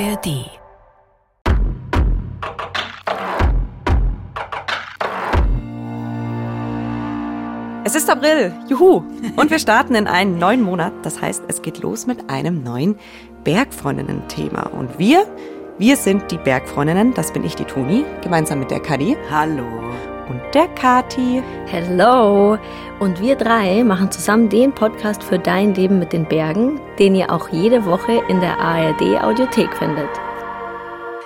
ARD. Es ist April, juhu! Und wir starten in einen neuen Monat. Das heißt, es geht los mit einem neuen Bergfreundinnen-Thema. Und wir, wir sind die Bergfreundinnen. Das bin ich, die Toni, gemeinsam mit der Kadi. Hallo. Und der Kati. Hello! Und wir drei machen zusammen den Podcast für dein Leben mit den Bergen, den ihr auch jede Woche in der ARD Audiothek findet.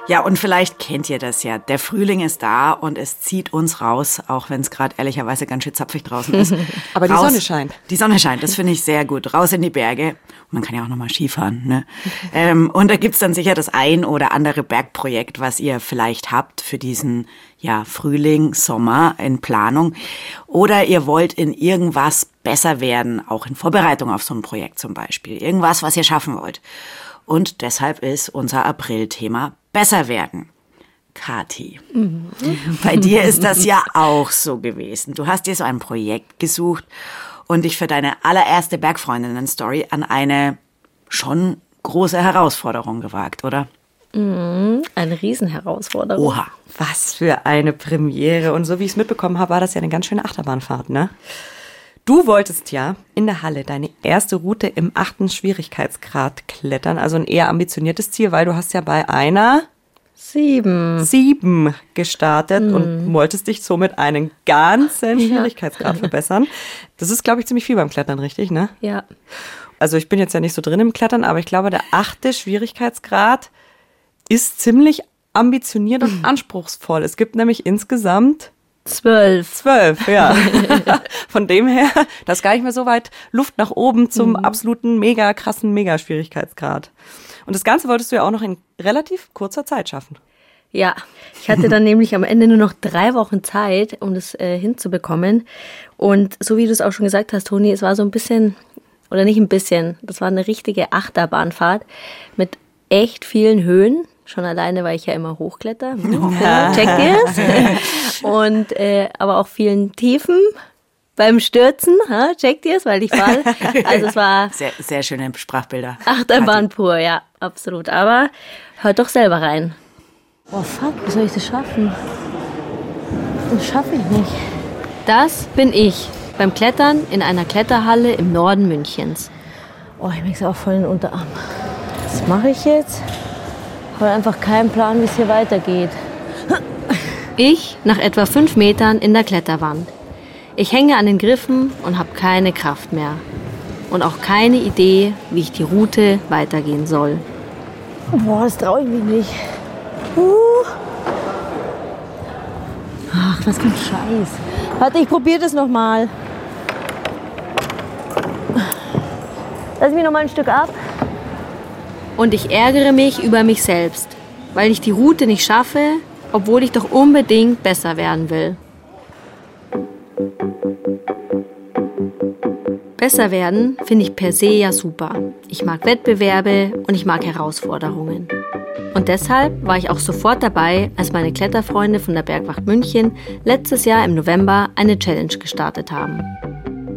Ja, und vielleicht kennt ihr das ja. Der Frühling ist da und es zieht uns raus, auch wenn es gerade ehrlicherweise ganz schön zapfig draußen ist. Aber die raus, Sonne scheint. Die Sonne scheint, das finde ich sehr gut. Raus in die Berge. Und man kann ja auch nochmal Skifahren. Ne? ähm, und da gibt's dann sicher das ein oder andere Bergprojekt, was ihr vielleicht habt für diesen ja, Frühling, Sommer in Planung. Oder ihr wollt in irgendwas besser werden, auch in Vorbereitung auf so ein Projekt zum Beispiel. Irgendwas, was ihr schaffen wollt. Und deshalb ist unser April-Thema besser werden. Kati, bei dir ist das ja auch so gewesen. Du hast dir so ein Projekt gesucht und dich für deine allererste Bergfreundinnen-Story an eine schon große Herausforderung gewagt, oder? Eine Riesenherausforderung. Oha. Was für eine Premiere. Und so wie ich es mitbekommen habe, war das ja eine ganz schöne Achterbahnfahrt, ne? Du wolltest ja in der Halle deine erste Route im achten Schwierigkeitsgrad klettern, also ein eher ambitioniertes Ziel, weil du hast ja bei einer Sieben. sieben gestartet und wolltest dich somit einen ganzen Schwierigkeitsgrad verbessern. Das ist, glaube ich, ziemlich viel beim Klettern, richtig, ne? Ja. Also ich bin jetzt ja nicht so drin im Klettern, aber ich glaube, der achte Schwierigkeitsgrad ist ziemlich ambitioniert und anspruchsvoll. Es gibt nämlich insgesamt Zwölf. zwölf, ja. Von dem her, das ist gar nicht mehr so weit Luft nach oben zum absoluten mega krassen Mega-Schwierigkeitsgrad. Und das Ganze wolltest du ja auch noch in relativ kurzer Zeit schaffen. Ja, ich hatte dann nämlich am Ende nur noch drei Wochen Zeit, um das äh, hinzubekommen. Und so wie du es auch schon gesagt hast, Toni, es war so ein bisschen, oder nicht ein bisschen, das war eine richtige Achterbahnfahrt mit echt vielen Höhen. Schon alleine, weil ich ja immer hochkletter. Checkt ihr es? Und äh, aber auch vielen Tiefen beim Stürzen. Ha? Checkt ihr es? Weil ich fall. Also es war Sehr, sehr schöne Sprachbilder. Achterbahn pur, ja, absolut. Aber hört doch selber rein. Oh fuck, wie soll ich das schaffen? Das schaffe ich nicht. Das bin ich beim Klettern in einer Kletterhalle im Norden Münchens. Oh, ich merke es auch voll in den Unterarm. Was mache ich jetzt? Ich habe einfach keinen Plan, wie es hier weitergeht. Ich nach etwa fünf Metern in der Kletterwand. Ich hänge an den Griffen und habe keine Kraft mehr. Und auch keine Idee, wie ich die Route weitergehen soll. Boah, das traue ich mich nicht. Uh. Ach, was für ein Scheiß. Warte, ich probiere das nochmal. Lass mich noch mal ein Stück ab. Und ich ärgere mich über mich selbst, weil ich die Route nicht schaffe, obwohl ich doch unbedingt besser werden will. Besser werden finde ich per se ja super. Ich mag Wettbewerbe und ich mag Herausforderungen. Und deshalb war ich auch sofort dabei, als meine Kletterfreunde von der Bergwacht München letztes Jahr im November eine Challenge gestartet haben.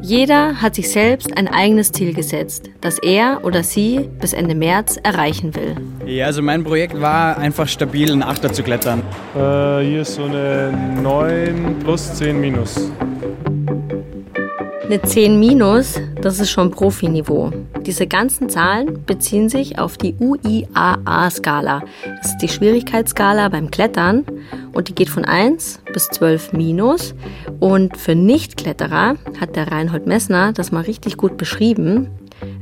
Jeder hat sich selbst ein eigenes Ziel gesetzt, das er oder sie bis Ende März erreichen will. Ja, also mein Projekt war einfach stabil einen Achter zu klettern. Äh, hier ist so eine 9 plus 10 minus. Eine 10 minus, das ist schon Profiniveau. Diese ganzen Zahlen beziehen sich auf die UIAA-Skala. Das ist die Schwierigkeitsskala beim Klettern und die geht von 1 bis 12 minus. Und für Nichtkletterer hat der Reinhold Messner das mal richtig gut beschrieben.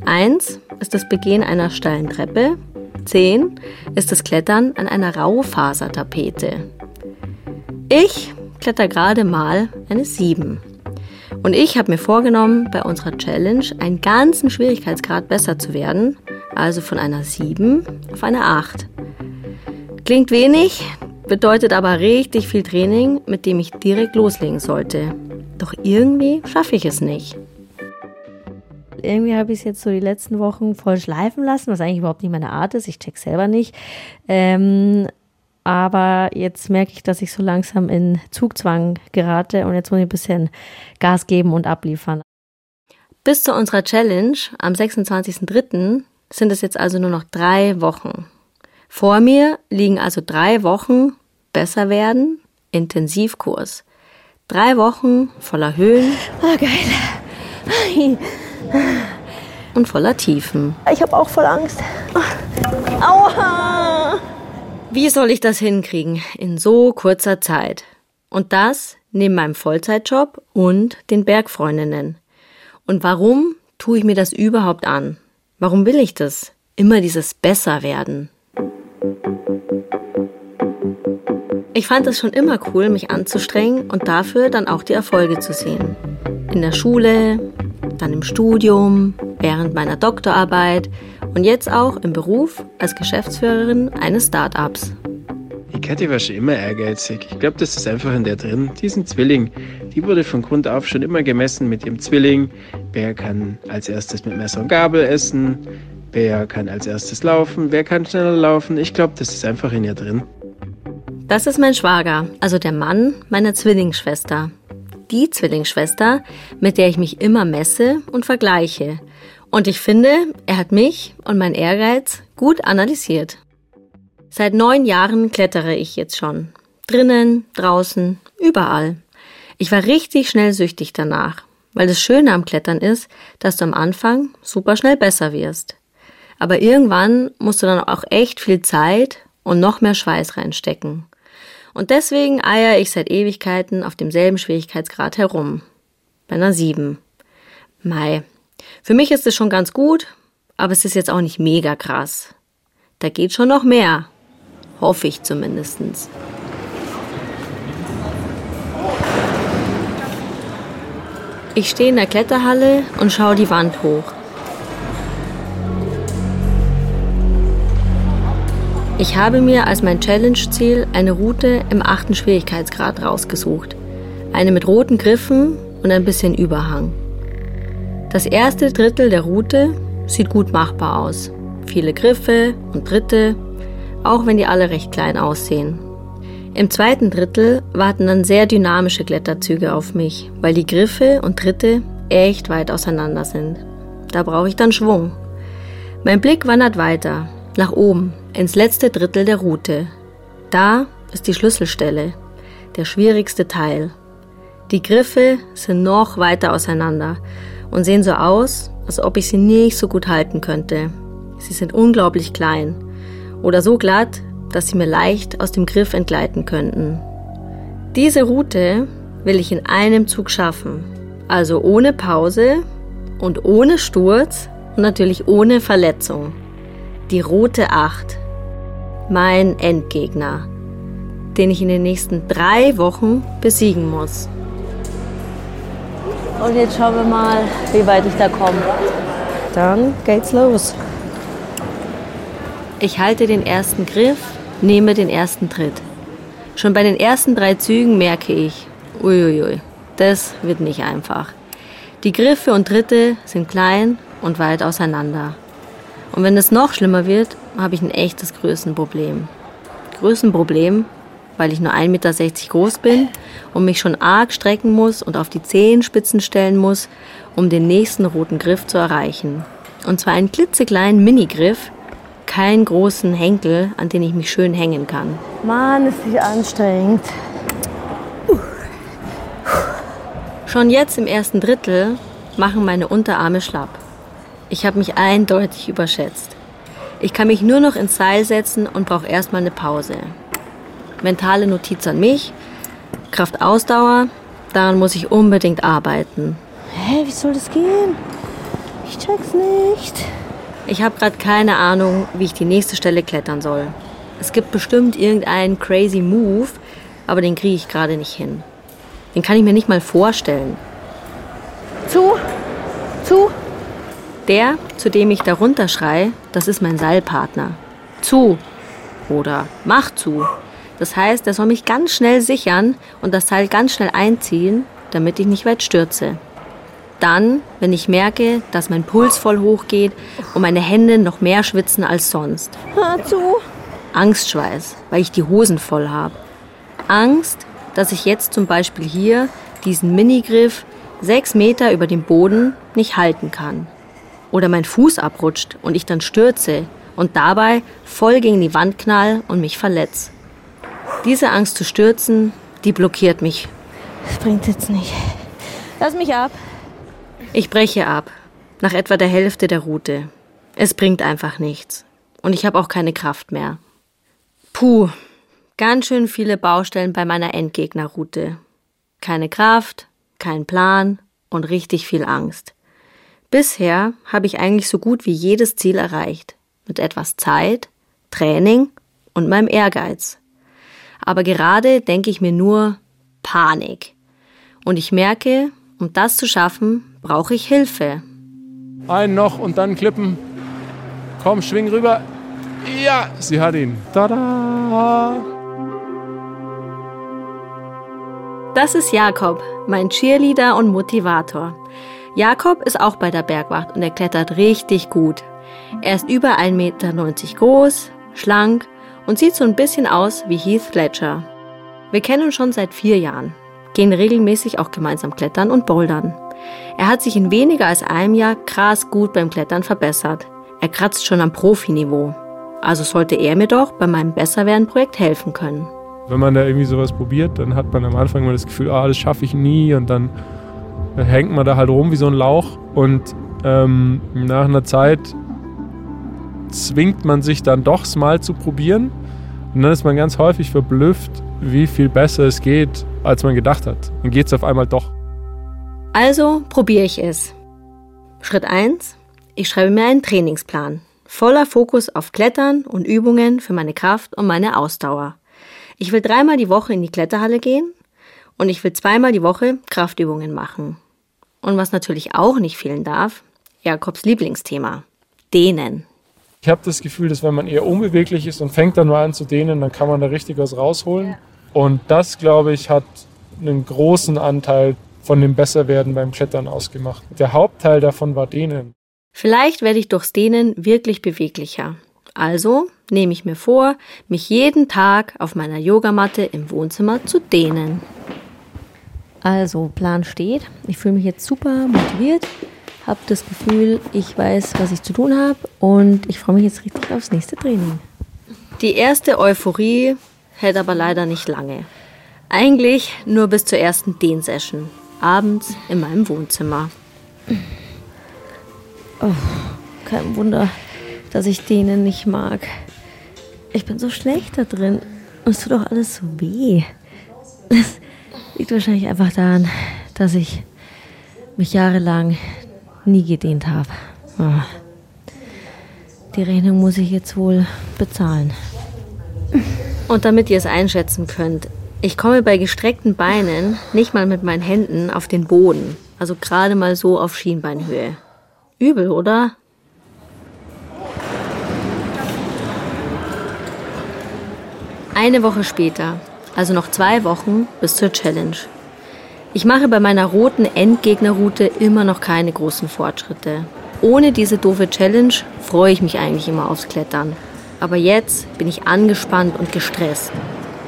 1 ist das Begehen einer steilen Treppe. 10 ist das Klettern an einer Raufasertapete. Ich kletter gerade mal eine 7. Und ich habe mir vorgenommen, bei unserer Challenge einen ganzen Schwierigkeitsgrad besser zu werden, also von einer 7 auf eine 8. Klingt wenig, bedeutet aber richtig viel Training, mit dem ich direkt loslegen sollte. Doch irgendwie schaffe ich es nicht. Irgendwie habe ich es jetzt so die letzten Wochen voll schleifen lassen, was eigentlich überhaupt nicht meine Art ist. Ich check selber nicht. Ähm, aber jetzt merke ich, dass ich so langsam in Zugzwang gerate und jetzt muss ich ein bisschen Gas geben und abliefern. Bis zu unserer Challenge am 26.03. sind es jetzt also nur noch drei Wochen. Vor mir liegen also drei Wochen besser werden, Intensivkurs. Drei Wochen voller Höhen. Ah, geil. Und voller Tiefen. Ich habe auch voll Angst. Aua! Wie soll ich das hinkriegen in so kurzer Zeit? Und das neben meinem Vollzeitjob und den Bergfreundinnen. Und warum tue ich mir das überhaupt an? Warum will ich das? Immer dieses Besserwerden. Ich fand es schon immer cool, mich anzustrengen und dafür dann auch die Erfolge zu sehen. In der Schule, dann im Studium, während meiner Doktorarbeit und jetzt auch im Beruf als Geschäftsführerin eines Startups. Die Kathi war schon immer ehrgeizig. Ich glaube, das ist einfach in der drin. Diesen Zwilling, die wurde von Grund auf schon immer gemessen mit ihrem Zwilling. Wer kann als erstes mit Messer und Gabel essen? Wer kann als erstes laufen? Wer kann schneller laufen? Ich glaube, das ist einfach in ihr drin. Das ist mein Schwager, also der Mann meiner Zwillingsschwester. Die Zwillingsschwester, mit der ich mich immer messe und vergleiche. Und ich finde, er hat mich und mein Ehrgeiz gut analysiert. Seit neun Jahren klettere ich jetzt schon. Drinnen, draußen, überall. Ich war richtig schnell süchtig danach, weil das Schöne am Klettern ist, dass du am Anfang super schnell besser wirst. Aber irgendwann musst du dann auch echt viel Zeit und noch mehr Schweiß reinstecken. Und deswegen eier ich seit Ewigkeiten auf demselben Schwierigkeitsgrad herum. Bei einer 7. Mai. Für mich ist es schon ganz gut, aber es ist jetzt auch nicht mega krass. Da geht schon noch mehr. Hoffe ich zumindestens. Ich stehe in der Kletterhalle und schaue die Wand hoch. Ich habe mir als mein Challenge-Ziel eine Route im achten Schwierigkeitsgrad rausgesucht. Eine mit roten Griffen und ein bisschen Überhang. Das erste Drittel der Route sieht gut machbar aus. Viele Griffe und Dritte, auch wenn die alle recht klein aussehen. Im zweiten Drittel warten dann sehr dynamische Kletterzüge auf mich, weil die Griffe und Tritte echt weit auseinander sind. Da brauche ich dann Schwung. Mein Blick wandert weiter, nach oben, ins letzte Drittel der Route. Da ist die Schlüsselstelle, der schwierigste Teil. Die Griffe sind noch weiter auseinander und sehen so aus, als ob ich sie nicht so gut halten könnte. Sie sind unglaublich klein oder so glatt, dass sie mir leicht aus dem Griff entgleiten könnten. Diese Route will ich in einem Zug schaffen, also ohne Pause und ohne Sturz und natürlich ohne Verletzung. Die rote Acht, mein Endgegner, den ich in den nächsten drei Wochen besiegen muss. Und jetzt schauen wir mal, wie weit ich da komme. Dann geht's los. Ich halte den ersten Griff, nehme den ersten Tritt. Schon bei den ersten drei Zügen merke ich, uiuiui, das wird nicht einfach. Die Griffe und Tritte sind klein und weit auseinander. Und wenn es noch schlimmer wird, habe ich ein echtes Größenproblem. Größenproblem, weil ich nur 1,60 Meter groß bin und mich schon arg strecken muss und auf die Zehenspitzen stellen muss, um den nächsten roten Griff zu erreichen. Und zwar einen klitzekleinen Minigriff, keinen großen Henkel, an den ich mich schön hängen kann. Mann, ist nicht anstrengend. Schon jetzt im ersten Drittel machen meine Unterarme schlapp. Ich habe mich eindeutig überschätzt. Ich kann mich nur noch ins Seil setzen und brauche erstmal eine Pause. Mentale Notiz an mich, Kraft-Ausdauer, daran muss ich unbedingt arbeiten. Hä, wie soll das gehen? Ich check's nicht. Ich habe gerade keine Ahnung, wie ich die nächste Stelle klettern soll. Es gibt bestimmt irgendeinen crazy Move, aber den kriege ich gerade nicht hin. Den kann ich mir nicht mal vorstellen. Zu, zu, Der, zu dem ich darunter schrei, das ist mein Seilpartner. Zu oder mach zu. Das heißt, er soll mich ganz schnell sichern und das Seil ganz schnell einziehen, damit ich nicht weit stürze. Dann, wenn ich merke, dass mein Puls voll hochgeht und meine Hände noch mehr schwitzen als sonst. ah, zu. Angstschweiß, weil ich die Hosen voll habe. Angst, dass ich jetzt zum Beispiel hier diesen Minigriff sechs Meter über dem Boden nicht halten kann. Oder mein Fuß abrutscht und ich dann stürze und dabei voll gegen die Wand knall und mich verletz. Diese Angst zu stürzen, die blockiert mich. Das bringt jetzt nicht. Lass mich ab. Ich breche ab, nach etwa der Hälfte der Route. Es bringt einfach nichts. Und ich habe auch keine Kraft mehr. Puh, ganz schön viele Baustellen bei meiner Endgegnerroute. Keine Kraft, kein Plan und richtig viel Angst. Bisher habe ich eigentlich so gut wie jedes Ziel erreicht. Mit etwas Zeit, Training und meinem Ehrgeiz. Aber gerade denke ich mir nur Panik. Und ich merke, um das zu schaffen, brauche ich Hilfe. Einen noch und dann klippen. Komm, schwing rüber. Ja, sie hat ihn. Tada! Das ist Jakob, mein Cheerleader und Motivator. Jakob ist auch bei der Bergwacht und er klettert richtig gut. Er ist über 1,90 Meter groß, schlank und sieht so ein bisschen aus wie Heath Ledger. Wir kennen uns schon seit vier Jahren, gehen regelmäßig auch gemeinsam klettern und bouldern. Er hat sich in weniger als einem Jahr krass gut beim Klettern verbessert. Er kratzt schon am Profiniveau. Also sollte er mir doch bei meinem Besserwerden-Projekt helfen können. Wenn man da irgendwie sowas probiert, dann hat man am Anfang immer das Gefühl, ah, das schaffe ich nie und dann hängt man da halt rum wie so ein Lauch und ähm, nach einer Zeit zwingt man sich dann doch es mal zu probieren und dann ist man ganz häufig verblüfft, wie viel besser es geht, als man gedacht hat. Dann geht es auf einmal doch. Also probiere ich es. Schritt 1. Ich schreibe mir einen Trainingsplan. Voller Fokus auf Klettern und Übungen für meine Kraft und meine Ausdauer. Ich will dreimal die Woche in die Kletterhalle gehen und ich will zweimal die Woche Kraftübungen machen. Und was natürlich auch nicht fehlen darf, Jakobs Lieblingsthema. Dehnen. Ich habe das Gefühl, dass wenn man eher unbeweglich ist und fängt dann mal an zu dehnen, dann kann man da richtig was rausholen. Und das, glaube ich, hat einen großen Anteil von dem Besserwerden beim Klettern ausgemacht. Der Hauptteil davon war Dehnen. Vielleicht werde ich durchs Dehnen wirklich beweglicher. Also nehme ich mir vor, mich jeden Tag auf meiner Yogamatte im Wohnzimmer zu dehnen. Also, Plan steht. Ich fühle mich jetzt super motiviert, habe das Gefühl, ich weiß, was ich zu tun habe und ich freue mich jetzt richtig aufs nächste Training. Die erste Euphorie hält aber leider nicht lange. Eigentlich nur bis zur ersten Dehnsession, abends in meinem Wohnzimmer. Oh, kein Wunder, dass ich denen nicht mag. Ich bin so schlecht da drin und es tut doch alles so weh. Das liegt wahrscheinlich einfach daran, dass ich mich jahrelang nie gedehnt habe. Oh. Die Rechnung muss ich jetzt wohl bezahlen. Und damit ihr es einschätzen könnt, ich komme bei gestreckten Beinen nicht mal mit meinen Händen auf den Boden, also gerade mal so auf Schienbeinhöhe. Übel, oder? Eine Woche später, also noch zwei Wochen bis zur Challenge. Ich mache bei meiner roten Endgegnerroute immer noch keine großen Fortschritte. Ohne diese doofe Challenge freue ich mich eigentlich immer aufs Klettern. Aber jetzt bin ich angespannt und gestresst.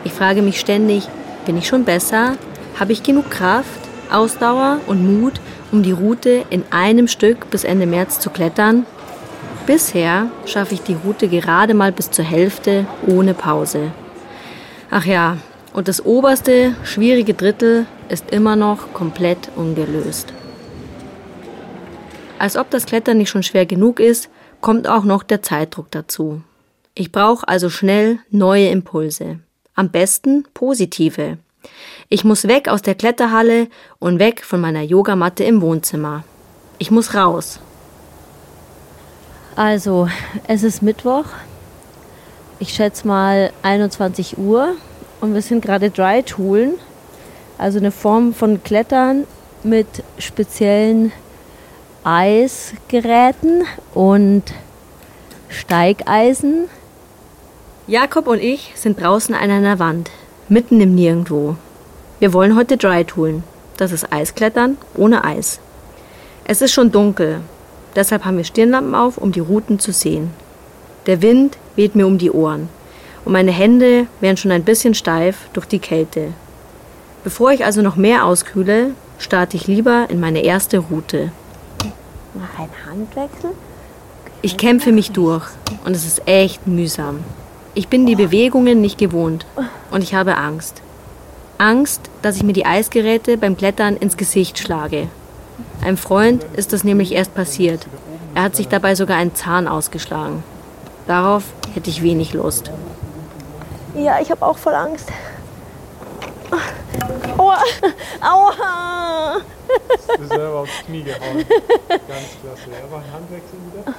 Ich frage mich ständig, bin ich schon besser? Habe ich genug Kraft, Ausdauer und Mut, um die Route in einem Stück bis Ende März zu klettern? Bisher schaffe ich die Route gerade mal bis zur Hälfte ohne Pause. Ach ja, und das oberste, schwierige Drittel ist immer noch komplett ungelöst. Als ob das Klettern nicht schon schwer genug ist, kommt auch noch der Zeitdruck dazu. Ich brauche also schnell neue Impulse. Am besten positive. Ich muss weg aus der Kletterhalle und weg von meiner Yogamatte im Wohnzimmer. Ich muss raus. Also, es ist Mittwoch. Ich schätze mal 21 Uhr und wir sind gerade Dry Toolen, also eine Form von Klettern mit speziellen Eisgeräten und Steigeisen. Jakob und ich sind draußen an einer Wand, mitten im Nirgendwo. Wir wollen heute Dry Toolen. Das ist Eisklettern ohne Eis. Es ist schon dunkel, deshalb haben wir Stirnlampen auf, um die Routen zu sehen. Der Wind weht mir um die Ohren und meine Hände werden schon ein bisschen steif durch die Kälte. Bevor ich also noch mehr auskühle, starte ich lieber in meine erste Route. Mach einen Handwechsel. Ich kämpfe mich durch und es ist echt mühsam. Ich bin die Bewegungen nicht gewohnt und ich habe Angst. Angst, dass ich mir die Eisgeräte beim Klettern ins Gesicht schlage. Einem Freund ist das nämlich erst passiert. Er hat sich dabei sogar einen Zahn ausgeschlagen. Darauf hätte ich wenig Lust. Ja, ich habe auch voll Angst. Aua! Aua! Du selber aufs Knie gehauen. Ganz klasse. Aber Handwechsel wieder.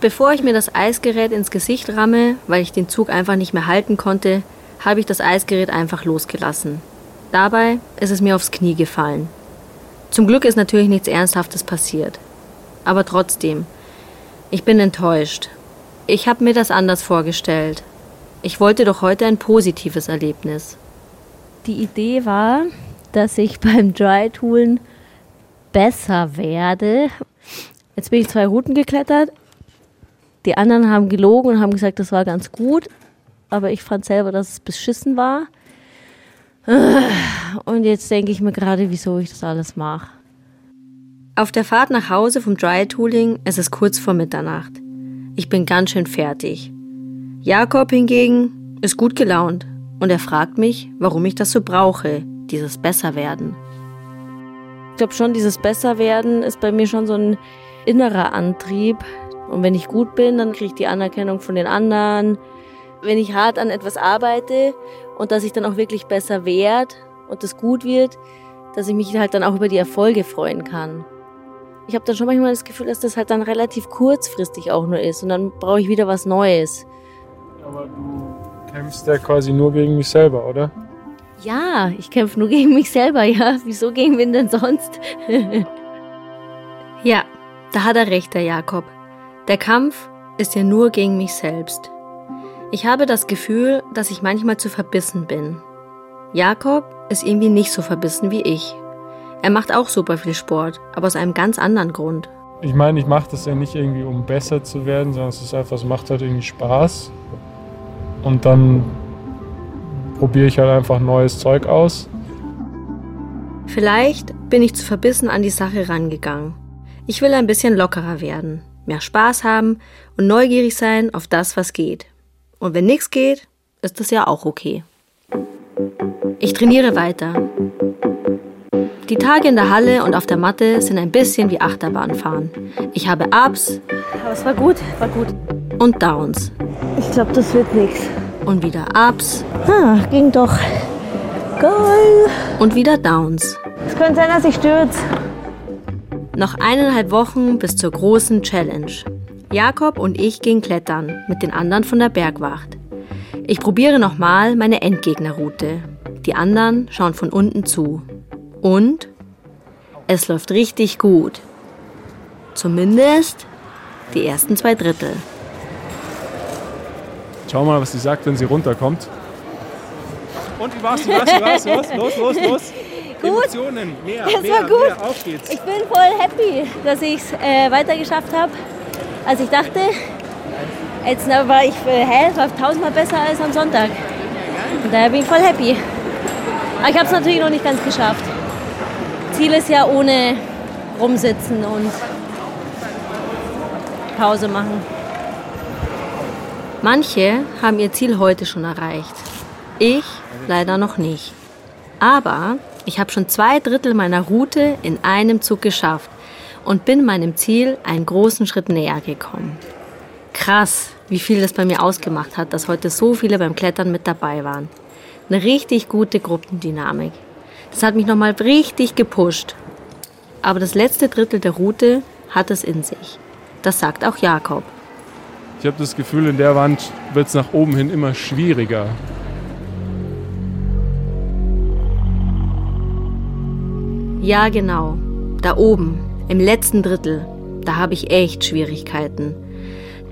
Bevor ich mir das Eisgerät ins Gesicht ramme, weil ich den Zug einfach nicht mehr halten konnte, habe ich das Eisgerät einfach losgelassen. Dabei ist es mir aufs Knie gefallen. Zum Glück ist natürlich nichts Ernsthaftes passiert. Aber trotzdem, ich bin enttäuscht. Ich habe mir das anders vorgestellt. Ich wollte doch heute ein positives Erlebnis. Die Idee war, dass ich beim Dry-Toolen besser werde. Jetzt bin ich zwei Routen geklettert. Die anderen haben gelogen und haben gesagt, das war ganz gut. Aber ich fand selber, dass es beschissen war. Und jetzt denke ich mir gerade, wieso ich das alles mache. Auf der Fahrt nach Hause vom Dry Tooling ist es kurz vor Mitternacht. Ich bin ganz schön fertig. Jakob hingegen ist gut gelaunt und er fragt mich, warum ich das so brauche, dieses Besserwerden. Ich glaube schon, dieses Besserwerden ist bei mir schon so ein innerer Antrieb. Und wenn ich gut bin, dann kriege ich die Anerkennung von den anderen. Wenn ich hart an etwas arbeite und dass ich dann auch wirklich besser werde und das gut wird, dass ich mich halt dann auch über die Erfolge freuen kann. Ich habe dann schon manchmal das Gefühl, dass das halt dann relativ kurzfristig auch nur ist und dann brauche ich wieder was Neues. Aber du kämpfst ja quasi nur gegen mich selber, oder? Ja, ich kämpfe nur gegen mich selber, ja. Wieso gegen wen denn sonst? ja, da hat er recht, der Jakob. Der Kampf ist ja nur gegen mich selbst. Ich habe das Gefühl, dass ich manchmal zu verbissen bin. Jakob ist irgendwie nicht so verbissen wie ich. Er macht auch super viel Sport, aber aus einem ganz anderen Grund. Ich meine, ich mache das ja nicht irgendwie, um besser zu werden, sondern es ist einfach, es macht halt irgendwie Spaß. Und dann probiere ich halt einfach neues Zeug aus. Vielleicht bin ich zu verbissen an die Sache rangegangen. Ich will ein bisschen lockerer werden, mehr Spaß haben und neugierig sein auf das, was geht. Und wenn nichts geht, ist das ja auch okay. Ich trainiere weiter. Die Tage in der Halle und auf der Matte sind ein bisschen wie Achterbahnfahren. Ich habe Ups. Aber es war gut, war gut. Und Downs. Ich glaube, das wird nichts. Und wieder Ups. Ah, ging doch. Geil. Und wieder Downs. Es könnte sein, dass ich stürze. Noch eineinhalb Wochen bis zur großen Challenge. Jakob und ich gehen klettern mit den anderen von der Bergwacht. Ich probiere nochmal meine Endgegnerroute. Die anderen schauen von unten zu. Und es läuft richtig gut. Zumindest die ersten zwei Drittel. Schau mal, was sie sagt, wenn sie runterkommt. Und wie war's, wie war's, wie war's? Los, los, los, los. Gut. Emotionen, mehr, Das mehr, war gut. mehr, auf geht's. Ich bin voll happy, dass ich es äh, weitergeschafft habe, als ich dachte. Jetzt war ich äh, hä, war tausendmal besser als am Sonntag. Und daher bin ich voll happy. Aber ich habe es natürlich noch nicht ganz geschafft. Ziel ist ja ohne rumsitzen und Pause machen. Manche haben ihr Ziel heute schon erreicht. Ich leider noch nicht. Aber ich habe schon zwei Drittel meiner Route in einem Zug geschafft und bin meinem Ziel einen großen Schritt näher gekommen. Krass, wie viel das bei mir ausgemacht hat, dass heute so viele beim Klettern mit dabei waren. Eine richtig gute Gruppendynamik. Das hat mich nochmal richtig gepusht. Aber das letzte Drittel der Route hat es in sich. Das sagt auch Jakob. Ich habe das Gefühl, in der Wand wird es nach oben hin immer schwieriger. Ja, genau. Da oben, im letzten Drittel, da habe ich echt Schwierigkeiten.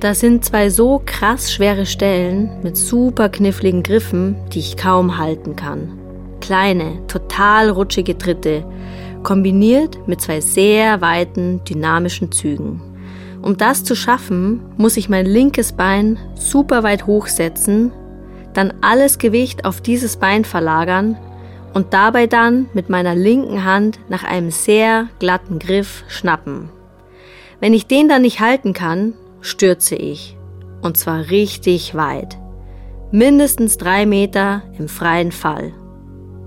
Da sind zwei so krass schwere Stellen mit super kniffligen Griffen, die ich kaum halten kann. Kleine, total rutschige Tritte, kombiniert mit zwei sehr weiten, dynamischen Zügen. Um das zu schaffen, muss ich mein linkes Bein super weit hochsetzen, dann alles Gewicht auf dieses Bein verlagern und dabei dann mit meiner linken Hand nach einem sehr glatten Griff schnappen. Wenn ich den dann nicht halten kann, stürze ich. Und zwar richtig weit. Mindestens drei Meter im freien Fall.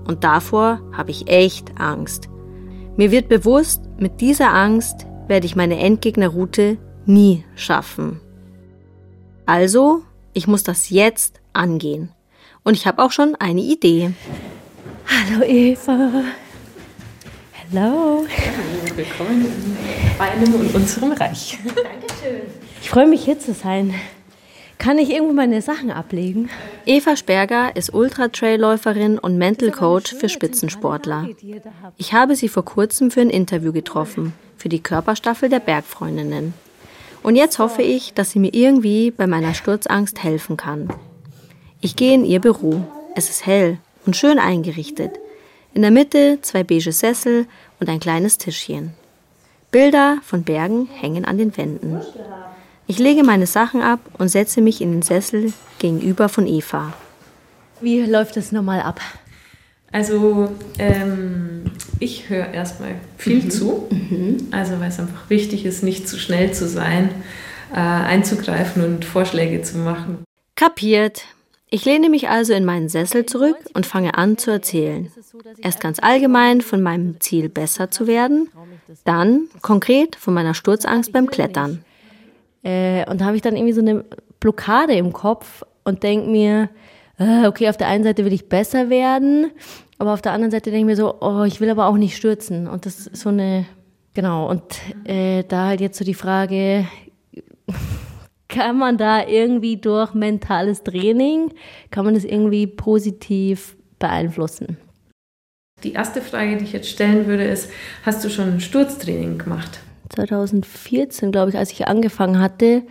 Und davor habe ich echt Angst. Mir wird bewusst, mit dieser Angst werde ich meine Endgegnerroute nie schaffen. Also, ich muss das jetzt angehen. Und ich habe auch schon eine Idee. Hallo Eva. Hallo. Willkommen in meinem und unserem Reich. Dankeschön. Ich freue mich hier zu sein. Kann ich irgendwo meine Sachen ablegen? Eva Sperger ist Ultra-Trailläuferin und Mental Coach für Spitzensportler. Ich habe sie vor kurzem für ein Interview getroffen, für die Körperstaffel der Bergfreundinnen. Und jetzt hoffe ich, dass sie mir irgendwie bei meiner Sturzangst helfen kann. Ich gehe in ihr Büro. Es ist hell und schön eingerichtet. In der Mitte zwei beige Sessel und ein kleines Tischchen. Bilder von Bergen hängen an den Wänden. Ich lege meine Sachen ab und setze mich in den Sessel gegenüber von Eva. Wie läuft das normal ab? Also ähm, ich höre erstmal viel Mhm. zu, also weil es einfach wichtig ist, nicht zu schnell zu sein, äh, einzugreifen und Vorschläge zu machen. Kapiert. Ich lehne mich also in meinen Sessel zurück und fange an zu erzählen. Erst ganz allgemein von meinem Ziel besser zu werden, dann konkret von meiner Sturzangst beim Klettern. Äh, und da habe ich dann irgendwie so eine Blockade im Kopf und denke mir, äh, okay, auf der einen Seite will ich besser werden, aber auf der anderen Seite denke ich mir so, oh, ich will aber auch nicht stürzen. Und das ist so eine, genau, und äh, da halt jetzt so die Frage, kann man da irgendwie durch mentales Training, kann man das irgendwie positiv beeinflussen? Die erste Frage, die ich jetzt stellen würde, ist, hast du schon ein Sturztraining gemacht? 2014, glaube ich, als ich angefangen hatte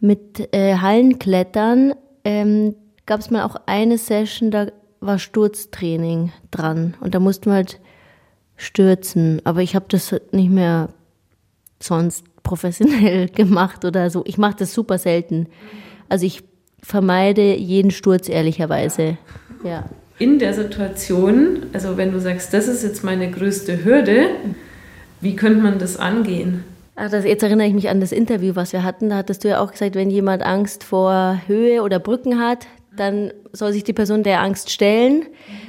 mit äh, Hallenklettern, ähm, gab es mal auch eine Session, da war Sturztraining dran und da mussten wir halt stürzen. Aber ich habe das nicht mehr sonst professionell gemacht oder so. Ich mache das super selten. Also ich vermeide jeden Sturz ehrlicherweise. Ja. In der Situation, also wenn du sagst, das ist jetzt meine größte Hürde, wie könnte man das angehen? Ach, das, jetzt erinnere ich mich an das Interview, was wir hatten. Da hattest du ja auch gesagt, wenn jemand Angst vor Höhe oder Brücken hat, dann soll sich die Person der Angst stellen.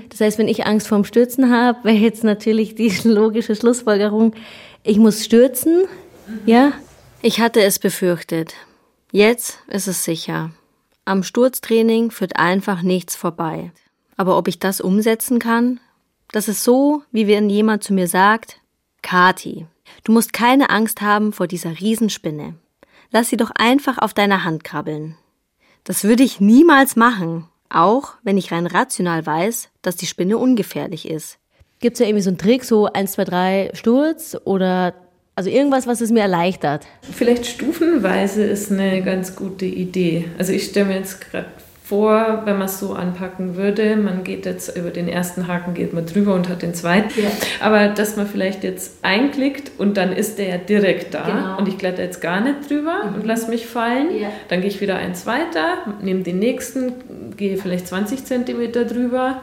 Das heißt, wenn ich Angst vorm Stürzen habe, wäre jetzt natürlich die logische Schlussfolgerung, ich muss stürzen. Ja? Ich hatte es befürchtet. Jetzt ist es sicher. Am Sturztraining führt einfach nichts vorbei. Aber ob ich das umsetzen kann? Das ist so, wie wenn jemand zu mir sagt, Kati, du musst keine Angst haben vor dieser Riesenspinne. Lass sie doch einfach auf deiner Hand krabbeln. Das würde ich niemals machen, auch wenn ich rein rational weiß, dass die Spinne ungefährlich ist. Gibt es ja irgendwie so einen Trick, so 1, 2, 3 Sturz oder also irgendwas, was es mir erleichtert? Vielleicht stufenweise ist eine ganz gute Idee. Also ich stelle mir jetzt gerade vor, wenn man es so anpacken würde, man geht jetzt über den ersten Haken, geht man drüber und hat den zweiten. Aber dass man vielleicht jetzt einklickt und dann ist der ja direkt da Genau. und ich kletter jetzt gar nicht drüber und lasse mich fallen. Ja. Dann gehe ich wieder eins weiter, nehme den nächsten, gehe vielleicht 20 Zentimeter drüber.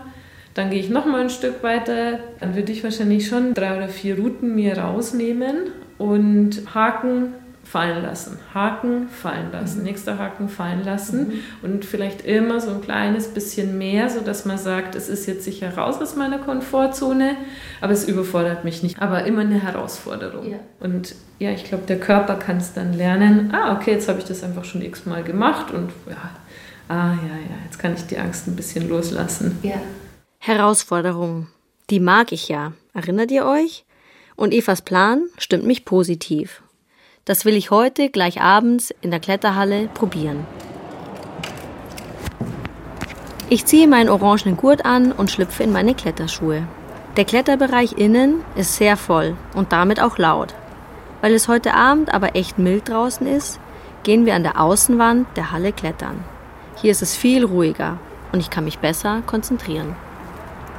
Dann gehe ich noch mal ein Stück weiter. Dann würde ich wahrscheinlich schon drei oder vier Routen mir rausnehmen und Haken fallen lassen, Haken fallen lassen, nächster Haken fallen lassen und vielleicht immer so ein kleines bisschen mehr, so dass man sagt, es ist jetzt sicher raus aus meiner Komfortzone, aber es überfordert mich nicht, aber immer eine Herausforderung. Ja. Und ja, ich glaube, der Körper kann es dann lernen. Ah, okay, jetzt habe ich das einfach schon x-mal gemacht und ja, ah ja, ja, jetzt kann ich die Angst ein bisschen loslassen. Ja. Herausforderung. Die mag ich ja. Erinnert ihr euch? Und Evas Plan stimmt mich positiv. Das will ich heute gleich abends in der Kletterhalle probieren. Ich ziehe meinen orangenen Gurt an und schlüpfe in meine Kletterschuhe. Der Kletterbereich innen ist sehr voll und damit auch laut. Weil es heute Abend aber echt mild draußen ist, gehen wir an der Außenwand der Halle klettern. Hier ist es viel ruhiger und ich kann mich besser konzentrieren.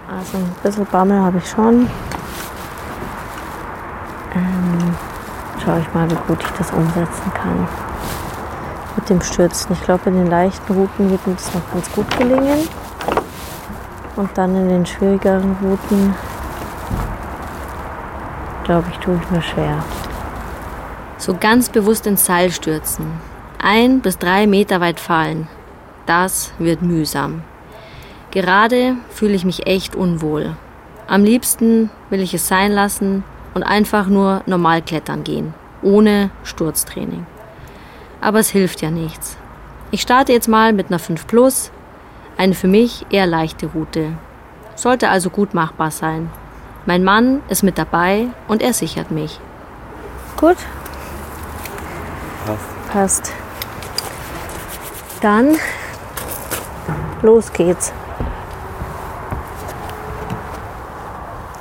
Also ein bisschen Bammel habe ich schon. Schaue ich mal, wie gut ich das umsetzen kann. Mit dem Stürzen. Ich glaube, in den leichten Routen wird mir das noch ganz gut gelingen. Und dann in den schwierigeren Routen, glaube ich, tue ich mir schwer. So ganz bewusst ins Seil stürzen. Ein bis drei Meter weit fallen. Das wird mühsam. Gerade fühle ich mich echt unwohl. Am liebsten will ich es sein lassen und einfach nur normal klettern gehen, ohne Sturztraining. Aber es hilft ja nichts. Ich starte jetzt mal mit einer 5 Plus, eine für mich eher leichte Route. Sollte also gut machbar sein. Mein Mann ist mit dabei und er sichert mich. Gut? Passt. Passt. Dann los geht's.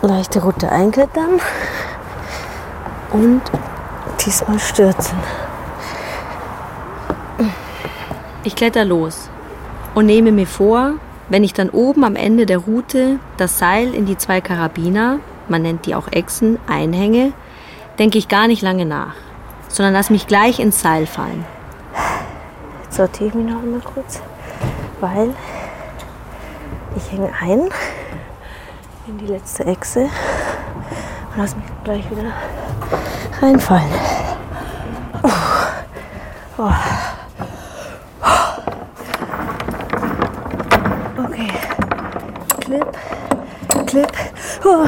Leichte Route einklettern und diesmal stürzen. Ich kletter los und nehme mir vor, wenn ich dann oben am Ende der Route das Seil in die zwei Karabiner, man nennt die auch Echsen, einhänge, denke ich gar nicht lange nach, sondern lass mich gleich ins Seil fallen. Jetzt sortiere ich mich noch einmal kurz, weil ich hänge ein in die letzte Echse und lass mich gleich wieder reinfallen. Oh. Oh. Okay. Clip, Clip. Oh.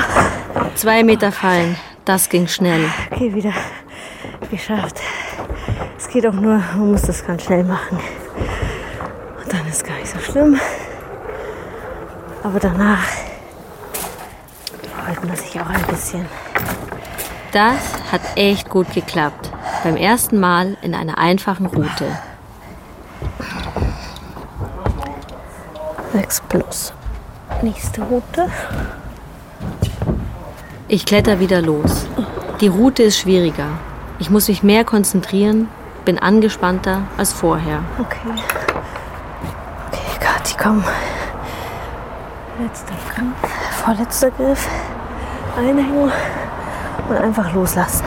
Zwei Meter fallen, das ging schnell. Okay, wieder geschafft. Es geht auch nur, man muss das ganz schnell machen. Und dann ist gar nicht so schlimm. Aber danach freut man sich auch ein bisschen. Das hat echt gut geklappt. Beim ersten Mal in einer einfachen Route. 6 plus. Nächste Route. Ich kletter wieder los. Die Route ist schwieriger. Ich muss mich mehr konzentrieren, bin angespannter als vorher. Okay. Okay, Kathi, komm. Letzter Griff. Vorletzter Griff. Einhängen und einfach loslassen.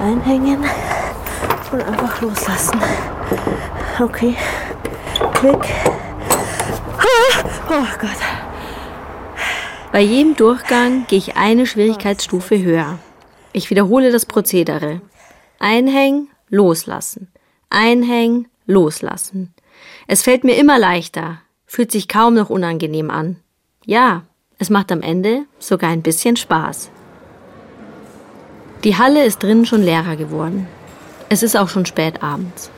Einhängen und einfach loslassen. Okay. Klick. Ah! Oh Gott. Bei jedem Durchgang gehe ich eine Schwierigkeitsstufe höher. Ich wiederhole das Prozedere. Einhängen, loslassen. Einhängen, loslassen. Es fällt mir immer leichter, fühlt sich kaum noch unangenehm an. Ja, es macht am Ende sogar ein bisschen Spaß. Die Halle ist drinnen schon leerer geworden. Es ist auch schon spät abends.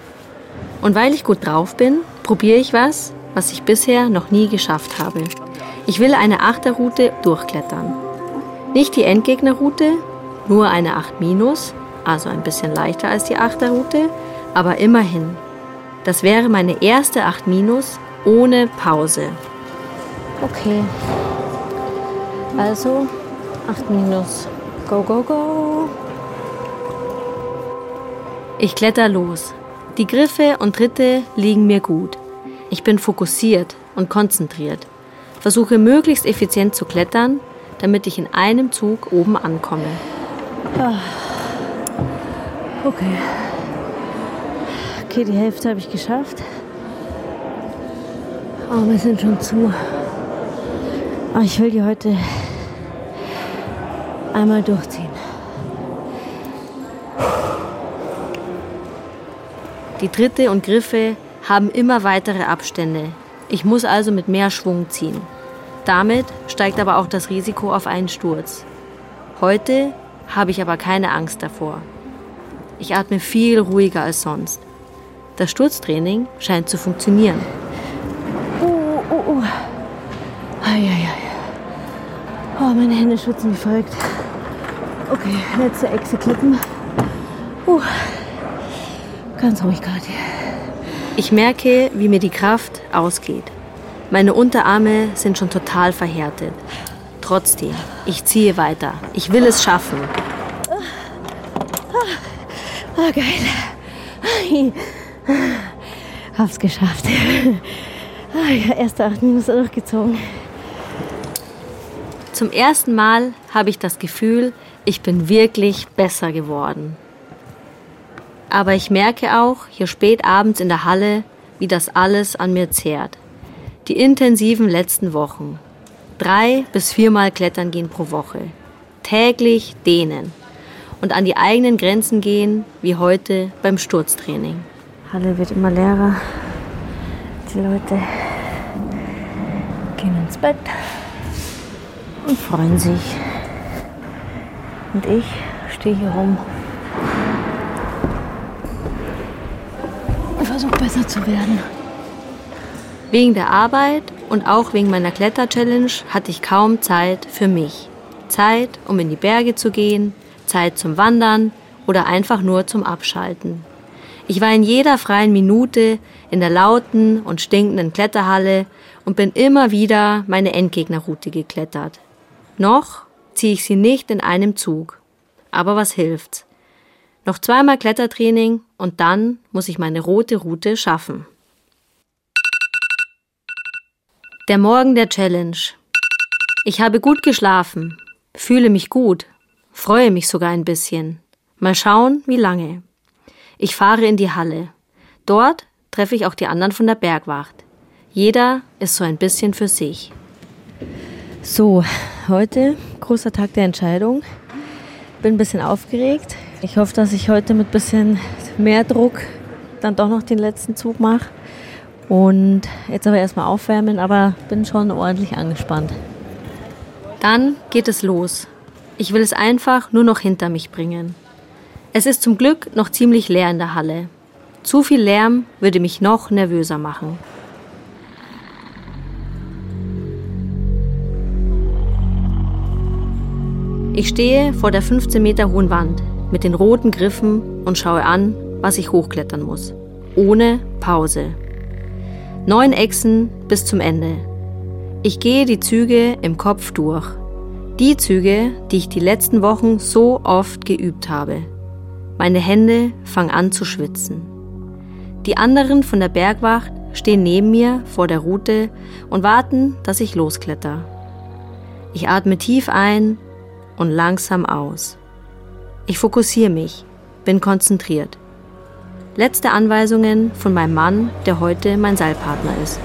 Und weil ich gut drauf bin, probiere ich was, was ich bisher noch nie geschafft habe. Ich will eine Achterroute durchklettern. Nicht die Endgegnerroute, nur eine 8 minus, also ein bisschen leichter als die Achterroute, aber immerhin. Das wäre meine erste 8 minus ohne Pause. Okay. Also 8 minus. Go, go, go. Ich kletter los. Die Griffe und Tritte liegen mir gut. Ich bin fokussiert und konzentriert. Versuche möglichst effizient zu klettern, damit ich in einem Zug oben ankomme. Okay. Okay, die Hälfte habe ich geschafft. Aber wir sind schon zu. Aber ich will die heute einmal durchziehen. Die Tritte und Griffe haben immer weitere Abstände. Ich muss also mit mehr Schwung ziehen. Damit steigt aber auch das Risiko auf einen Sturz. Heute habe ich aber keine Angst davor. Ich atme viel ruhiger als sonst. Das Sturztraining scheint zu funktionieren. Oh, oh, oh. Eieiei. Oh, meine Hände schwitzen wie verrückt. Okay, letzte Echse klippen. Uh. Ganz ruhig gerade. Ich merke, wie mir die Kraft ausgeht. Meine Unterarme sind schon total verhärtet. Trotzdem, ich ziehe weiter. Ich will es schaffen. Ah, geil. Hab's geschafft. Ah, ja, erste acht Minuten durchgezogen. Zum ersten Mal habe ich das Gefühl, ich bin wirklich besser geworden. Aber ich merke auch hier spät abends in der Halle, wie das alles an mir zehrt. Die intensiven letzten Wochen. Drei bis viermal klettern gehen pro Woche. Täglich dehnen. Und an die eigenen Grenzen gehen, wie heute beim Sturztraining. Halle wird immer leerer. Die Leute gehen ins Bett und freuen sich. Und ich stehe hier rum und versuche besser zu werden. Wegen der Arbeit und auch wegen meiner Kletter-Challenge hatte ich kaum Zeit für mich. Zeit, um in die Berge zu gehen, Zeit zum Wandern oder einfach nur zum Abschalten. Ich war in jeder freien Minute in der lauten und stinkenden Kletterhalle und bin immer wieder meine Endgegnerroute geklettert. Noch ziehe ich sie nicht in einem Zug. Aber was hilft's? Noch zweimal Klettertraining und dann muss ich meine rote Route schaffen. Der Morgen der Challenge. Ich habe gut geschlafen, fühle mich gut, freue mich sogar ein bisschen. Mal schauen, wie lange. Ich fahre in die Halle. Dort treffe ich auch die anderen von der Bergwacht. Jeder ist so ein bisschen für sich. So, heute großer Tag der Entscheidung. Bin ein bisschen aufgeregt. Ich hoffe, dass ich heute mit ein bisschen mehr Druck dann doch noch den letzten Zug mache. Und jetzt aber erstmal aufwärmen, aber bin schon ordentlich angespannt. Dann geht es los. Ich will es einfach nur noch hinter mich bringen. Es ist zum Glück noch ziemlich leer in der Halle. Zu viel Lärm würde mich noch nervöser machen. Ich stehe vor der 15 Meter hohen Wand mit den roten Griffen und schaue an, was ich hochklettern muss. Ohne Pause. Neun Echsen bis zum Ende. Ich gehe die Züge im Kopf durch. Die Züge, die ich die letzten Wochen so oft geübt habe. Meine Hände fangen an zu schwitzen. Die anderen von der Bergwacht stehen neben mir vor der Route und warten, dass ich loskletter. Ich atme tief ein und langsam aus. Ich fokussiere mich, bin konzentriert. Letzte Anweisungen von meinem Mann, der heute mein Seilpartner ist.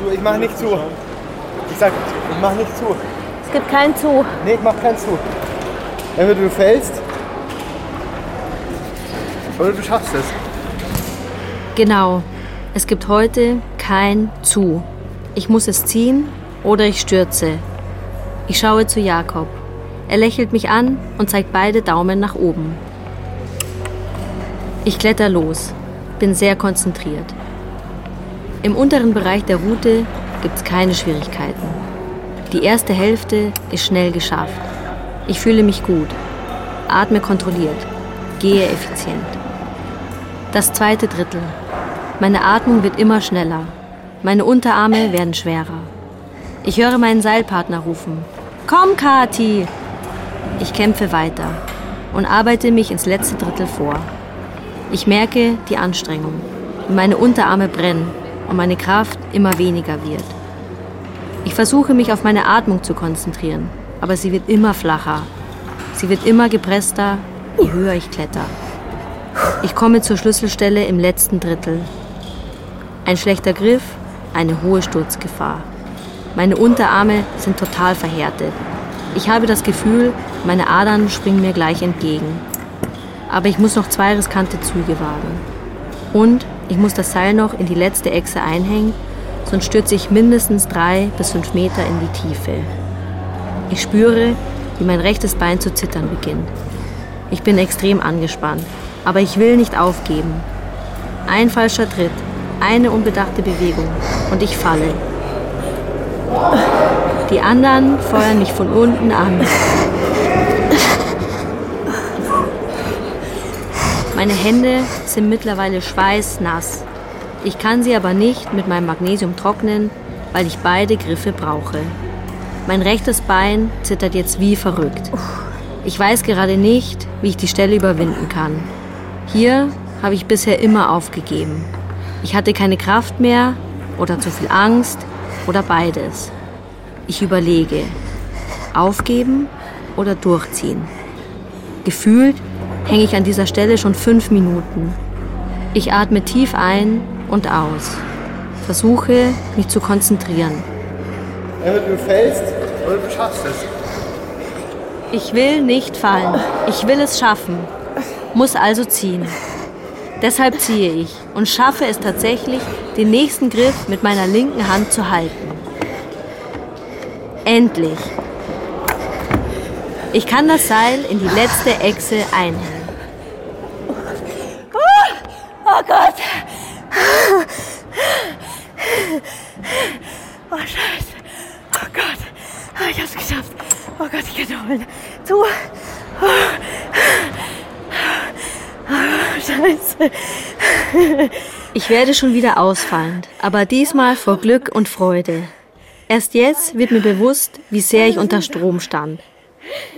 Du, ich mach nicht zu. Ich sag, ich mach nicht zu. Es gibt keinen Zu. Nee, ich mach keinen zu. Entweder du fällst oder du schaffst es. Genau, es gibt heute kein Zu. Ich muss es ziehen oder ich stürze. Ich schaue zu Jakob. Er lächelt mich an und zeigt beide Daumen nach oben. Ich kletter los, bin sehr konzentriert. Im unteren Bereich der Route es keine Schwierigkeiten. Die erste Hälfte ist schnell geschafft. Ich fühle mich gut, atme kontrolliert, gehe effizient. Das zweite Drittel. Meine Atmung wird immer schneller. Meine Unterarme werden schwerer. Ich höre meinen Seilpartner rufen. Komm, Kati! Ich kämpfe weiter und arbeite mich ins letzte Drittel vor. Ich merke die Anstrengung. Meine Unterarme brennen und meine Kraft immer weniger wird. Ich versuche mich auf meine Atmung zu konzentrieren, aber sie wird immer flacher. Sie wird immer gepresster, je höher ich kletter. Ich komme zur Schlüsselstelle im letzten Drittel. Ein schlechter Griff, eine hohe Sturzgefahr. Meine Unterarme sind total verhärtet. Ich habe das Gefühl, meine Adern springen mir gleich entgegen. Aber ich muss noch zwei riskante Züge wagen. Und ich muss das Seil noch in die letzte Echse einhängen, sonst stürze ich mindestens drei bis fünf Meter in die Tiefe. Ich spüre, wie mein rechtes Bein zu zittern beginnt. Ich bin extrem angespannt. Aber ich will nicht aufgeben. Ein falscher Tritt, eine unbedachte Bewegung und ich falle. Die anderen feuern mich von unten an. Meine Hände sind mittlerweile schweißnass. Ich kann sie aber nicht mit meinem Magnesium trocknen, weil ich beide Griffe brauche. Mein rechtes Bein zittert jetzt wie verrückt. Ich weiß gerade nicht, wie ich die Stelle überwinden kann. Hier habe ich bisher immer aufgegeben. Ich hatte keine Kraft mehr oder zu viel Angst oder beides. Ich überlege, aufgeben oder durchziehen. Gefühlt hänge ich an dieser Stelle schon fünf Minuten. Ich atme tief ein und aus. Versuche, mich zu konzentrieren. Entweder du fällst oder du schaffst es. Ich will nicht fallen. Ich will es schaffen. Muss also ziehen. Deshalb ziehe ich und schaffe es tatsächlich, den nächsten Griff mit meiner linken Hand zu halten. Endlich. Ich kann das Seil in die letzte Echse einhängen. Oh Gott! Oh Scheiße! Oh Gott! Ah, Ich hab's geschafft! Oh Gott, ich kann holen! Zu! Oh. Oh, Scheiße! Ich werde schon wieder ausfallend, aber diesmal vor Glück und Freude. Erst jetzt wird mir bewusst, wie sehr ich unter Strom stand.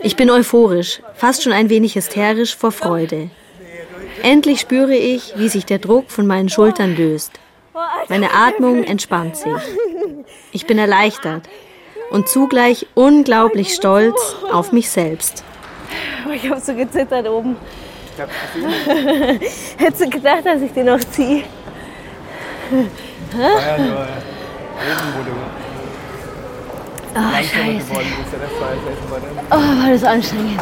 Ich bin euphorisch, fast schon ein wenig hysterisch vor Freude. Endlich spüre ich, wie sich der Druck von meinen Schultern löst. Meine Atmung entspannt sich. Ich bin erleichtert und zugleich unglaublich stolz auf mich selbst. Oh, Ich hab so gezittert oben. Hättest du gedacht, dass ich den noch ziehe? Ja nur oben, wo du Oh, langsamer Scheiße. geworden bist. Ja, das war. Oh, das anstrengend.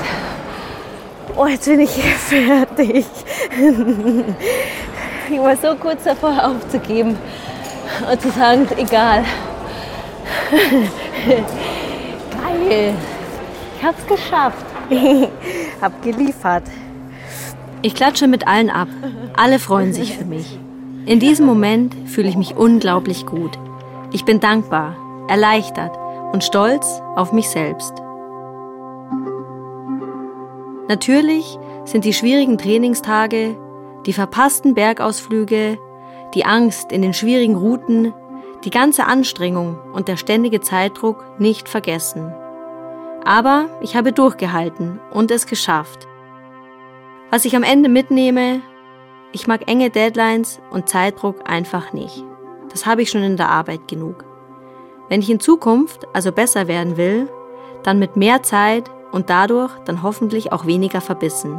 Oh, jetzt bin ich fertig. Ich war so kurz davor aufzugeben und zu sagen, egal. Geil. Ich hab's geschafft. Hab geliefert. Ich klatsche mit allen ab. Alle freuen sich für mich. In diesem Moment fühle ich mich unglaublich gut. Ich bin dankbar, erleichtert und stolz auf mich selbst. Natürlich sind die schwierigen Trainingstage, die verpassten Bergausflüge, die Angst in den schwierigen Routen, die ganze Anstrengung und der ständige Zeitdruck nicht vergessen. Aber ich habe durchgehalten und es geschafft. Was ich am Ende mitnehme, ich mag enge Deadlines und Zeitdruck einfach nicht. Das habe ich schon in der Arbeit genug. Wenn ich in Zukunft also besser werden will, dann mit mehr Zeit und dadurch dann hoffentlich auch weniger verbissen.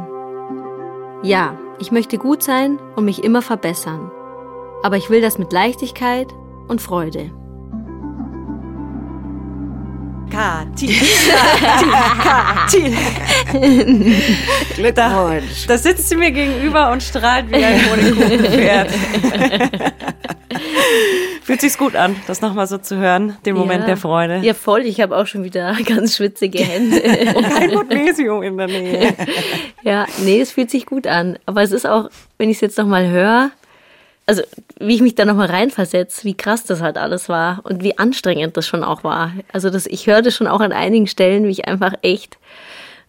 Ja, ich möchte gut sein und mich immer verbessern. Aber ich will das mit Leichtigkeit und Freude. Kathi, Kathi, Kathi. Da, da sitzt sie mir gegenüber und strahlt wie ein Honigkuchenpferd. Fühlt sich's gut an, das nochmal so zu hören, den Moment Ja. der Freude. Ja, voll. Ich habe auch schon wieder ganz schwitzige Hände. Und kein Magnesium in der Nähe. Ja, nee, es fühlt sich gut an. Aber es ist auch, wenn ich es jetzt nochmal höre, also wie ich mich da nochmal reinversetze, wie krass das halt alles war und wie anstrengend das schon auch war. Also das, ich hörte schon auch an einigen Stellen, wie ich einfach echt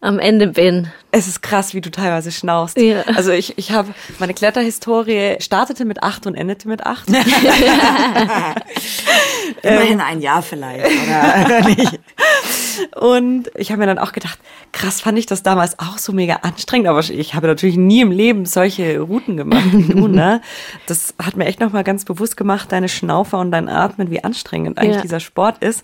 am Ende bin. Es ist krass, wie du teilweise schnaust. Ja. Also ich, ich habe meine Kletterhistorie startete mit acht und endete mit acht. Immerhin ein Jahr vielleicht, oder nicht? Und ich habe mir dann auch gedacht, krass fand ich das damals auch so mega anstrengend, aber ich habe natürlich nie im Leben solche Routen gemacht wie du, ne? Das hat mir echt nochmal ganz bewusst gemacht, deine Schnaufer und dein Atmen, wie anstrengend eigentlich Ja. dieser Sport ist.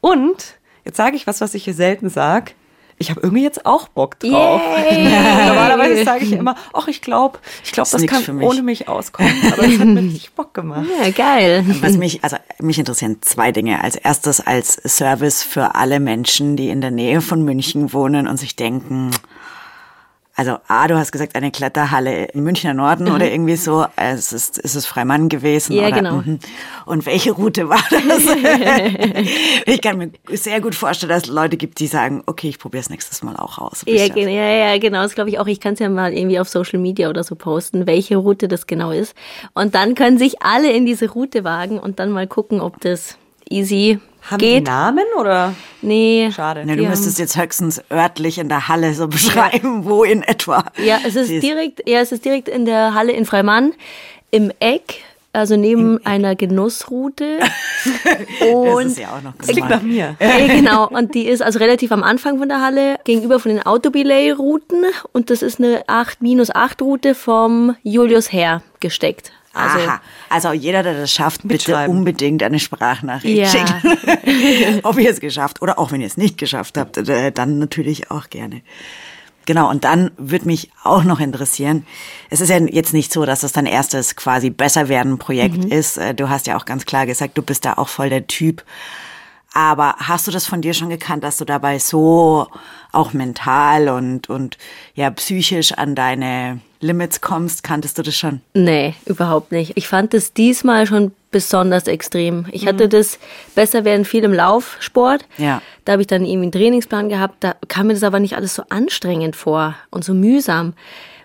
Und jetzt sage ich was, was ich hier selten sag. Ich habe irgendwie jetzt auch Bock drauf. Normalerweise sage ich immer, ach, ich glaube, ich glaube, das nix kann für mich. ohne mich auskommen. Aber das hat mir richtig Bock gemacht. Ja, geil. Was mich, also mich interessieren zwei Dinge. Als erstes als Service für alle Menschen, die in der Nähe von München wohnen und sich denken, also A, du hast gesagt, eine Kletterhalle im Münchner Norden oder irgendwie so. Es ist, ist es Freimann gewesen? Ja, oder? genau. Mhm. Und welche Route war das? ich kann mir sehr gut vorstellen, dass es Leute gibt, die sagen, okay, ich probiere es nächstes Mal auch aus. Ja, ja, ja, genau, das glaube ich auch. Ich kann es ja mal irgendwie auf Social Media oder so posten, welche Route das genau ist. Und dann können sich alle in diese Route wagen und dann mal gucken, ob das easy Haben die geht. Namen oder? Nee. Schade. Ne, du Ja. müsstest jetzt höchstens örtlich in der Halle so beschreiben, wo in etwa. Ja, es ist direkt, ja, es ist direkt in der Halle in Freimann im Eck, also neben einer Genussroute. Das Und ist ja auch noch Das klingt nach mir. Ja, genau. Und die ist also relativ am Anfang von der Halle, gegenüber von den Autobelay-Routen. Und das ist eine 8 minus 8 Route vom Julius her gesteckt. Also, Aha. Also jeder, der das schafft, bitte unbedingt eine Sprachnachricht Ja. schicken. Ob ihr es geschafft oder auch wenn ihr es nicht geschafft habt, äh, dann natürlich auch gerne. Genau, und dann würde mich auch noch interessieren, es ist ja jetzt nicht so, dass das dein erstes quasi Besserwerden-Projekt ist. Äh, Du hast ja auch ganz klar gesagt, du bist da auch voll der Typ Aber hast du das von dir schon gekannt, dass du dabei so auch mental und, und ja psychisch an deine Limits kommst? Kanntest du das schon? Nee, überhaupt nicht. Ich fand es diesmal schon besonders extrem. Ich hatte das besser werden viel im Laufsport. Ja. Da habe ich dann irgendwie einen Trainingsplan gehabt. Da kam mir das aber nicht alles so anstrengend vor und so mühsam.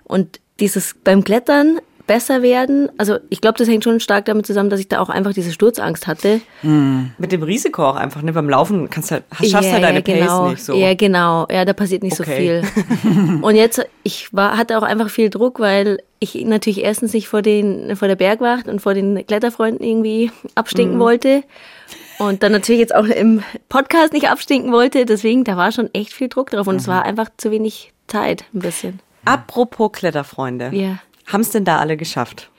Und dieses beim Klettern besser werden, also ich glaube, das hängt schon stark damit zusammen, dass ich da auch einfach diese Sturzangst hatte. Mit dem Risiko auch einfach, ne? Beim Laufen kannst du, hast, schaffst Ja, halt deine ja, genau. Pace nicht so. Ja, genau. Ja, da passiert nicht Okay. so viel. Und jetzt, ich war, hatte auch einfach viel Druck, weil ich natürlich erstens nicht vor, den, vor der Bergwacht und vor den Kletterfreunden irgendwie abstinken wollte. Und dann natürlich jetzt auch im Podcast nicht abstinken wollte. Deswegen, da war schon echt viel Druck drauf. Und es Mhm. war einfach zu wenig Zeit, ein bisschen. Apropos Kletterfreunde. Ja. Haben es denn da alle geschafft?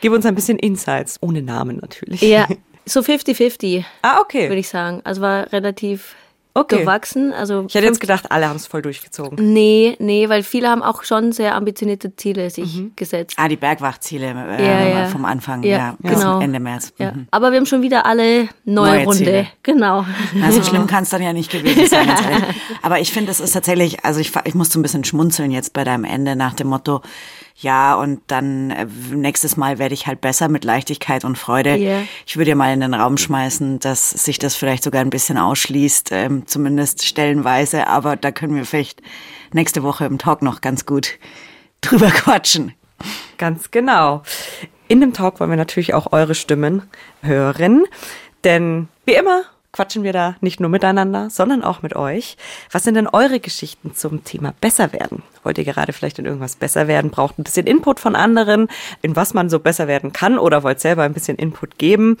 Gib uns ein bisschen Insights. Ohne Namen natürlich. Ja, so 50-50, Ah, okay. würde ich sagen. Also war relativ Okay. gewachsen. Also Ich hätte jetzt gedacht, alle haben es voll durchgezogen. Nee, nee, weil viele haben auch schon sehr ambitionierte Ziele sich Mhm. gesetzt. Ah, die Bergwachtziele äh, Ja, ja. vom Anfang, Ja, ja, bis genau. Ende März. Ja. Mhm. Aber wir haben schon wieder alle neue, Neue Runde. Ziele. Genau. Na, so schlimm kann es dann ja nicht gewesen sein. Aber ich finde, es ist tatsächlich, also ich, ich musste ein bisschen schmunzeln jetzt bei deinem Ende nach dem Motto, ja, und dann äh, nächstes Mal werde ich halt besser mit Leichtigkeit und Freude. Ja. Ich würde ja mal in den Raum schmeißen, dass sich das vielleicht sogar ein bisschen ausschließt, ähm, zumindest stellenweise. Aber da können wir vielleicht nächste Woche im Talk noch ganz gut drüber quatschen. Ganz genau. In dem Talk wollen wir natürlich auch eure Stimmen hören. Denn wie immer quatschen wir da nicht nur miteinander, sondern auch mit euch. Was sind denn eure Geschichten zum Thema besser werden? Wollt ihr gerade vielleicht in irgendwas besser werden? Braucht ein bisschen Input von anderen, in was man so besser werden kann oder wollt selber ein bisschen Input geben?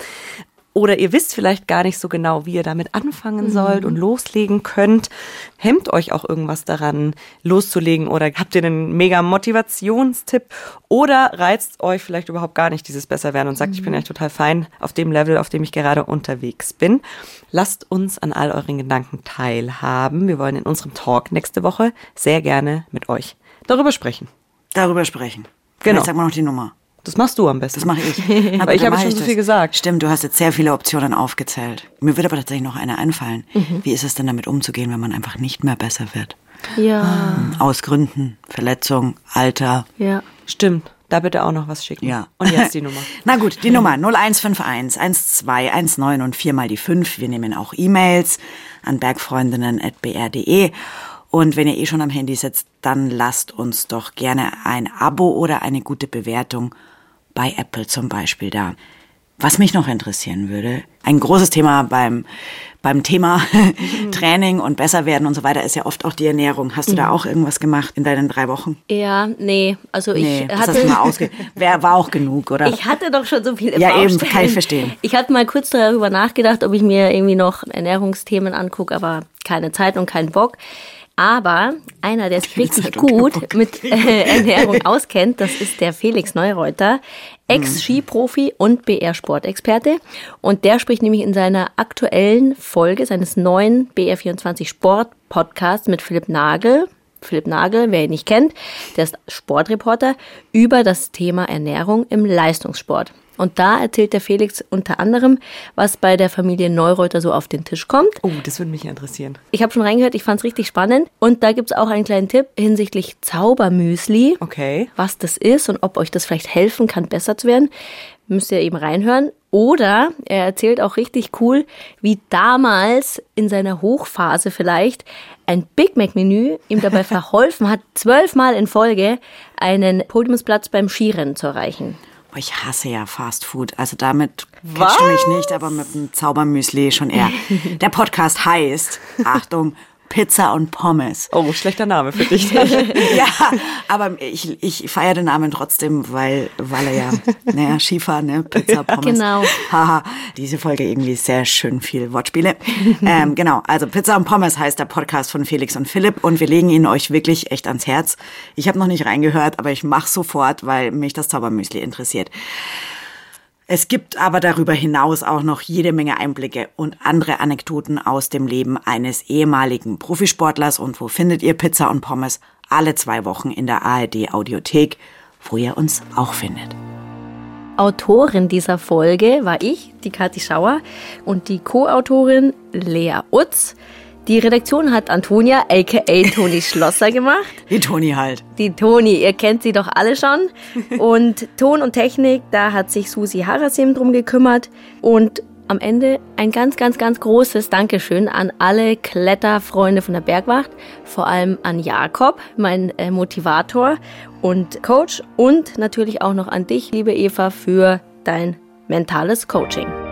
Oder ihr wisst vielleicht gar nicht so genau, wie ihr damit anfangen sollt und loslegen könnt. Hemmt euch auch irgendwas daran, loszulegen? Oder habt ihr einen mega Motivationstipp? Oder reizt euch vielleicht überhaupt gar nicht dieses Besserwerden und sagt, ich bin eigentlich total fein auf dem Level, auf dem ich gerade unterwegs bin? Lasst uns an all euren Gedanken teilhaben. Wir wollen in unserem Talk nächste Woche sehr gerne mit euch darüber sprechen. Darüber sprechen. Genau. Vielleicht sag mal noch die Nummer. Das machst du am besten. Das mache ich. Aber ich habe schon so das. viel gesagt. Stimmt, du hast jetzt sehr viele Optionen aufgezählt. Mir würde aber tatsächlich noch eine einfallen. Mhm. Wie ist es denn damit umzugehen, wenn man einfach nicht mehr besser wird? Ja, Aus Gründen, Verletzung, Alter. ja. Stimmt. Da bitte auch noch was schicken. Ja. Und jetzt die Nummer. Na gut, die Nummer 0151 12 19 und viermal die 5. Wir nehmen auch E-Mails an bergfreundinnen.br.de. Und wenn ihr eh schon am Handy sitzt, dann lasst uns doch gerne ein Abo oder eine gute Bewertung bei Apple zum Beispiel da. Was mich noch interessieren würde, ein großes Thema beim, beim Thema Training und besser werden und so weiter ist ja oft auch die Ernährung. Hast du da auch irgendwas gemacht in deinen drei Wochen? Ja, nee. Also ich Nee, das hatte. hast du mal ausge... Wer war auch genug, oder? Ich hatte doch schon so viel im Ja, eben, Baustein. kann ich verstehen. Ich hatte mal kurz darüber nachgedacht, ob ich mir irgendwie noch Ernährungsthemen angucke, aber keine Zeit und keinen Bock. Aber einer, der sich richtig gut mit äh, Ernährung auskennt, das ist der Felix Neureuter, Ex-Skiprofi und BR-Sportexperte. Und der spricht nämlich in seiner aktuellen Folge seines neuen BR24 Sport-Podcasts mit Philipp Nagel, Philipp Nagel, wer ihn nicht kennt, der ist Sportreporter, über das Thema Ernährung im Leistungssport. Und da erzählt der Felix unter anderem, was bei der Familie Neureuter so auf den Tisch kommt. Oh, das würde mich interessieren. Ich habe schon reingehört, ich fand es richtig spannend. Und da gibt's auch einen kleinen Tipp hinsichtlich Zaubermüsli. Okay. Was das ist und ob euch das vielleicht helfen kann, besser zu werden. Müsst ihr eben reinhören. Oder er erzählt auch richtig cool, wie damals in seiner Hochphase vielleicht ein Big Mac-Menü ihm dabei verholfen hat, zwölfmal in Folge einen Podiumsplatz beim Skirennen zu erreichen. Boah, Ich hasse ja Fast Food. Also damit catchst du mich nicht, aber mit dem Zaubermüsli schon eher. Der Podcast heißt, Achtung, Pizza und Pommes. Oh, schlechter Name für dich. ja, aber ich, ich feiere den Namen trotzdem, weil, weil er ja, naja, Skifahren, ne, Pizza, Pommes. Genau. Haha, diese Folge irgendwie sehr schön viel Wortspiele. ähm, genau, also Pizza und Pommes heißt der Podcast von Felix und Philipp und wir legen ihn euch wirklich echt ans Herz. Ich habe noch nicht reingehört, aber ich mache sofort, weil mich das Zaubermüsli interessiert. Es gibt aber darüber hinaus auch noch jede Menge Einblicke und andere Anekdoten aus dem Leben eines ehemaligen Profisportlers. Und wo findet ihr Pizza und Pommes? Alle zwei Wochen in der ARD Audiothek, wo ihr uns auch findet. Autorin dieser Folge war ich, die Kathi Schauer, und die Co-Autorin Lea Utz. Die Redaktion hat Antonia, aka Toni Schlosser, gemacht. Die Toni halt. Die Toni, ihr kennt sie doch alle schon. Und Ton und Technik, da hat sich Susi Harasim drum gekümmert. Und am Ende ein ganz, ganz, ganz großes Dankeschön an alle Kletterfreunde von der Bergwacht, vor allem an Jakob, mein äh, Motivator und Coach und natürlich auch noch an dich, liebe Eva, für dein mentales Coaching.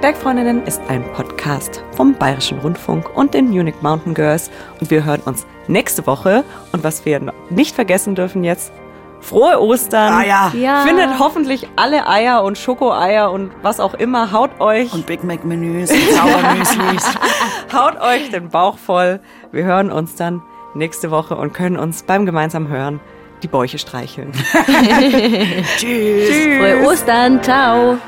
Bergfreundinnen ist ein Podcast vom Bayerischen Rundfunk und den Munich Mountain Girls und wir hören uns nächste Woche und was wir nicht vergessen dürfen jetzt, frohe Ostern. Ah ja. Ja. Findet hoffentlich alle Eier und Schokoeier und was auch immer, haut euch, Und Big Mac Menüs und Sauermüslis. haut euch den Bauch voll. Wir hören uns dann nächste Woche und können uns beim gemeinsamen Hören die Bäuche streicheln. Tschüss. Frohe Ostern, ciao!